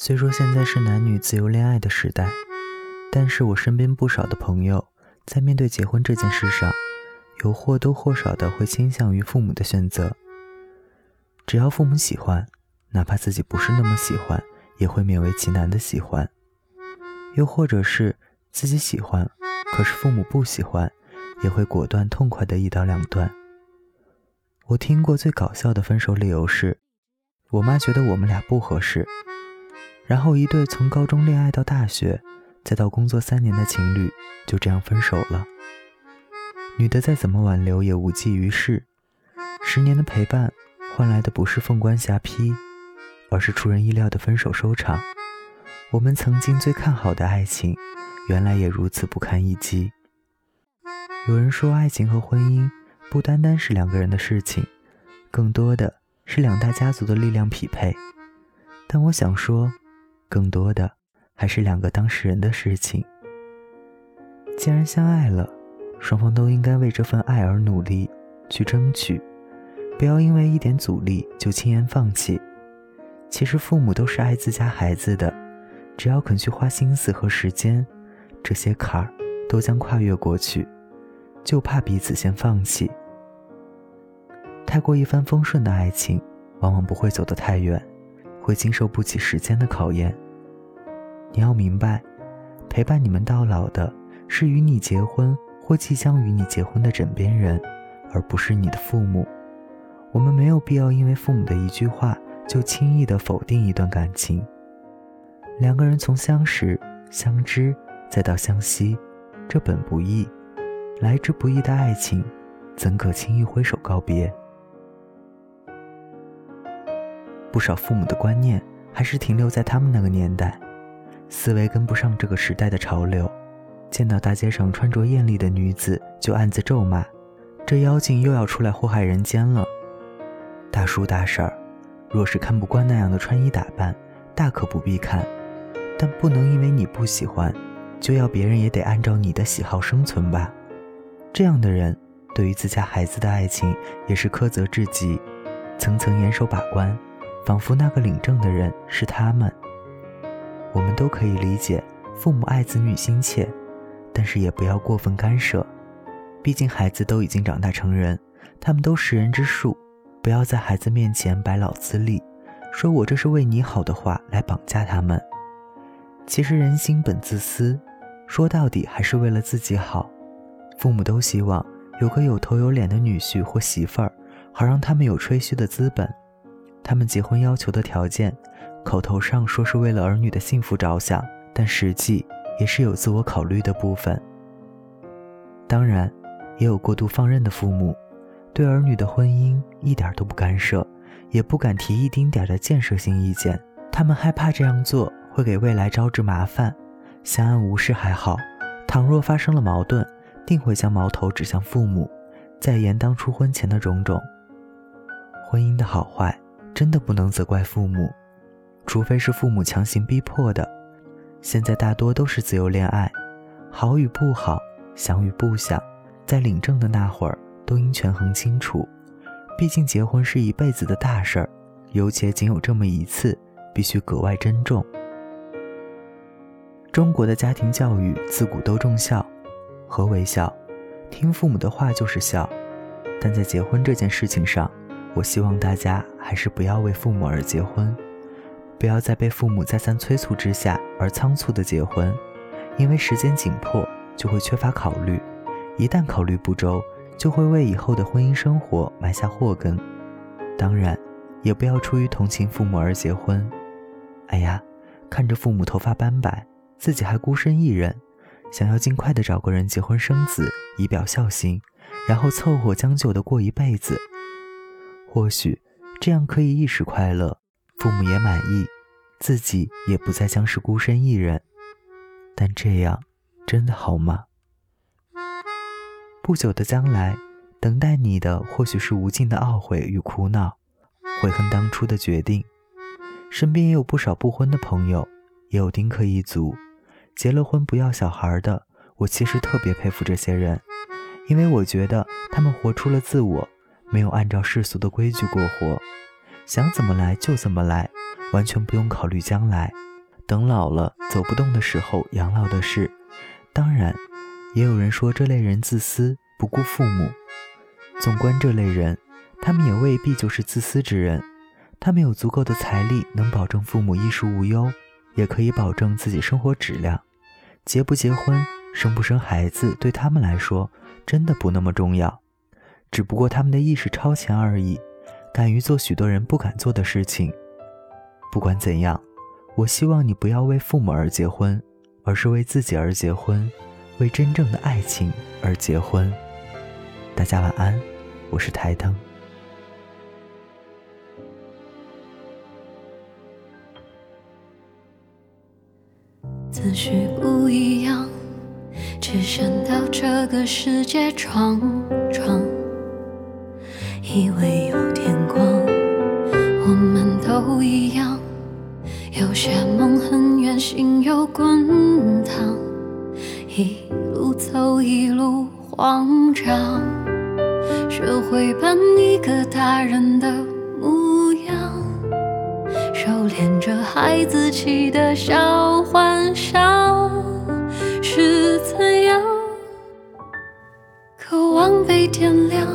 虽说现在是男女自由恋爱的时代，但是我身边不少的朋友在面对结婚这件事上，有或多或少的会倾向于父母的选择。只要父母喜欢，哪怕自己不是那么喜欢，也会勉为其难的喜欢。又或者是自己喜欢，可是父母不喜欢，也会果断痛快的一刀两断。我听过最搞笑的分手理由是，我妈觉得我们俩不合适。然后，一对从高中恋爱到大学，再到工作三年的情侣就这样分手了。女的再怎么挽留也无济于事，十年的陪伴换来的不是凤冠霞帔，而是出人意料的分手收场。我们曾经最看好的爱情，原来也如此不堪一击。有人说，爱情和婚姻不单单是两个人的事情，更多的是两大家族的力量匹配。但我想说。更多的还是两个当事人的事情。既然相爱了，双方都应该为这份爱而努力，去争取，不要因为一点阻力就轻言放弃。其实父母都是爱自家孩子的，只要肯去花心思和时间，这些坎儿都将跨越过去。就怕彼此先放弃。太过一帆风顺的爱情，往往不会走得太远。会经受不起时间的考验。你要明白，陪伴你们到老的是与你结婚或即将与你结婚的枕边人，而不是你的父母。我们没有必要因为父母的一句话就轻易的否定一段感情。两个人从相识、相知再到相惜，这本不易。来之不易的爱情，怎可轻易挥手告别？不少父母的观念还是停留在他们那个年代，思维跟不上这个时代的潮流。见到大街上穿着艳丽的女子，就暗自咒骂：“这妖精又要出来祸害人间了。”大叔大婶儿，若是看不惯那样的穿衣打扮，大可不必看，但不能因为你不喜欢，就要别人也得按照你的喜好生存吧。这样的人，对于自家孩子的爱情也是苛责至极，层层严守把关。仿佛那个领证的人是他们。我们都可以理解父母爱子女心切，但是也不要过分干涉。毕竟孩子都已经长大成人，他们都识人之术，不要在孩子面前摆老资历，说我这是为你好的话来绑架他们。其实人心本自私，说到底还是为了自己好。父母都希望有个有头有脸的女婿或媳妇儿，好让他们有吹嘘的资本。他们结婚要求的条件，口头上说是为了儿女的幸福着想，但实际也是有自我考虑的部分。当然，也有过度放任的父母，对儿女的婚姻一点都不干涉，也不敢提一丁点的建设性意见。他们害怕这样做会给未来招致麻烦，相安无事还好，倘若发生了矛盾，定会将矛头指向父母，再言当初婚前的种种。婚姻的好坏。真的不能责怪父母，除非是父母强行逼迫的。现在大多都是自由恋爱，好与不好，想与不想，在领证的那会儿都应权衡清楚。毕竟结婚是一辈子的大事儿，尤其仅有这么一次，必须格外珍重。中国的家庭教育自古都重孝，何为孝？听父母的话就是孝，但在结婚这件事情上。我希望大家还是不要为父母而结婚，不要在被父母再三催促之下而仓促的结婚，因为时间紧迫就会缺乏考虑，一旦考虑不周，就会为以后的婚姻生活埋下祸根。当然，也不要出于同情父母而结婚。哎呀，看着父母头发斑白，自己还孤身一人，想要尽快的找个人结婚生子，以表孝心，然后凑合将就的过一辈子。或许这样可以一时快乐，父母也满意，自己也不再将是孤身一人。但这样真的好吗？不久的将来，等待你的或许是无尽的懊悔与苦恼，悔恨当初的决定。身边也有不少不婚的朋友，也有丁克一族，结了婚不要小孩的。我其实特别佩服这些人，因为我觉得他们活出了自我。没有按照世俗的规矩过活，想怎么来就怎么来，完全不用考虑将来。等老了走不动的时候养老的事。当然，也有人说这类人自私，不顾父母。纵观这类人，他们也未必就是自私之人。他们有足够的财力，能保证父母衣食无忧，也可以保证自己生活质量。结不结婚，生不生孩子，对他们来说真的不那么重要。只不过他们的意识超前而已，敢于做许多人不敢做的事情。不管怎样，我希望你不要为父母而结婚，而是为自己而结婚，为真正的爱情而结婚。大家晚安，我是台灯。思绪不一样，只想到这个世界闯闯，以为有天光。我们都一样，有些梦很远，心又滚烫，一路走一路慌张。社会扮一个大人的模样，收敛着孩子气的小幻想，是怎样？渴望被点亮，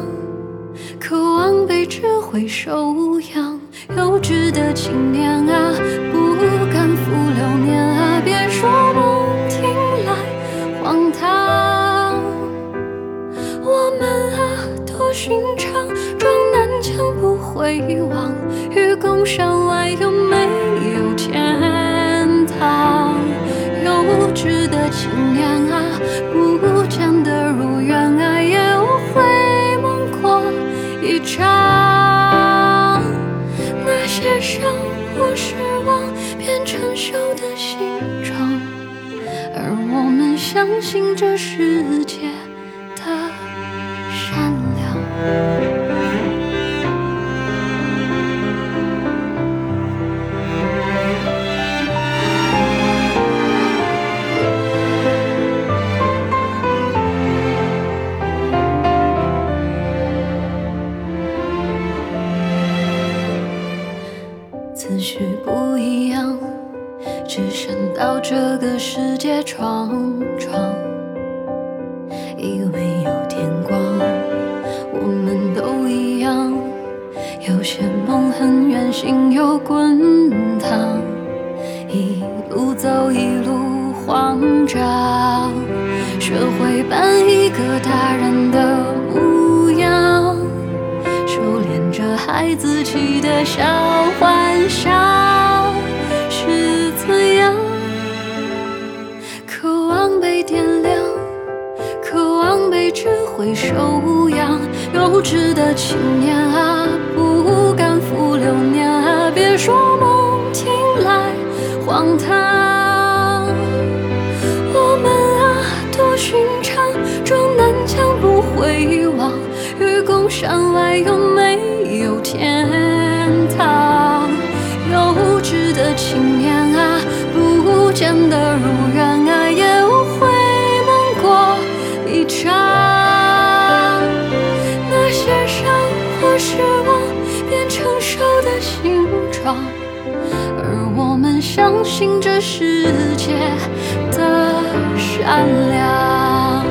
望被智慧收养，幼稚的青年啊，不敢负流年啊，别说梦听来荒唐，我们啊。多寻常，撞南墙不回望，愚公山外有没有天堂？幼稚的青年啊，不见得如愿啊，也无悔梦过一场。相信这世界的善良。思绪不一样，只身到这个世界闯闯，以为有天光。我们都一样，有些梦很远，心又滚烫，一路走一路慌张，学会扮一个大人的模样，收敛着孩子气的笑只会收养。幼稚的青年啊，不敢负流年啊，别说梦听来荒唐。我们啊，多寻常，撞南墙不回望，愚公山外有没有天堂？幼稚的青年啊，不见得如而我们相信这世界的善良。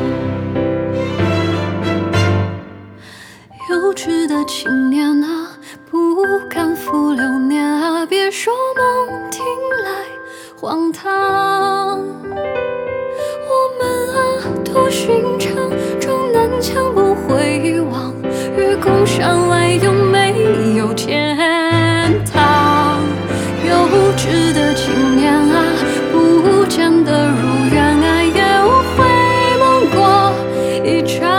幼稚的青年啊，不敢负流年啊，别说梦听来荒唐。过一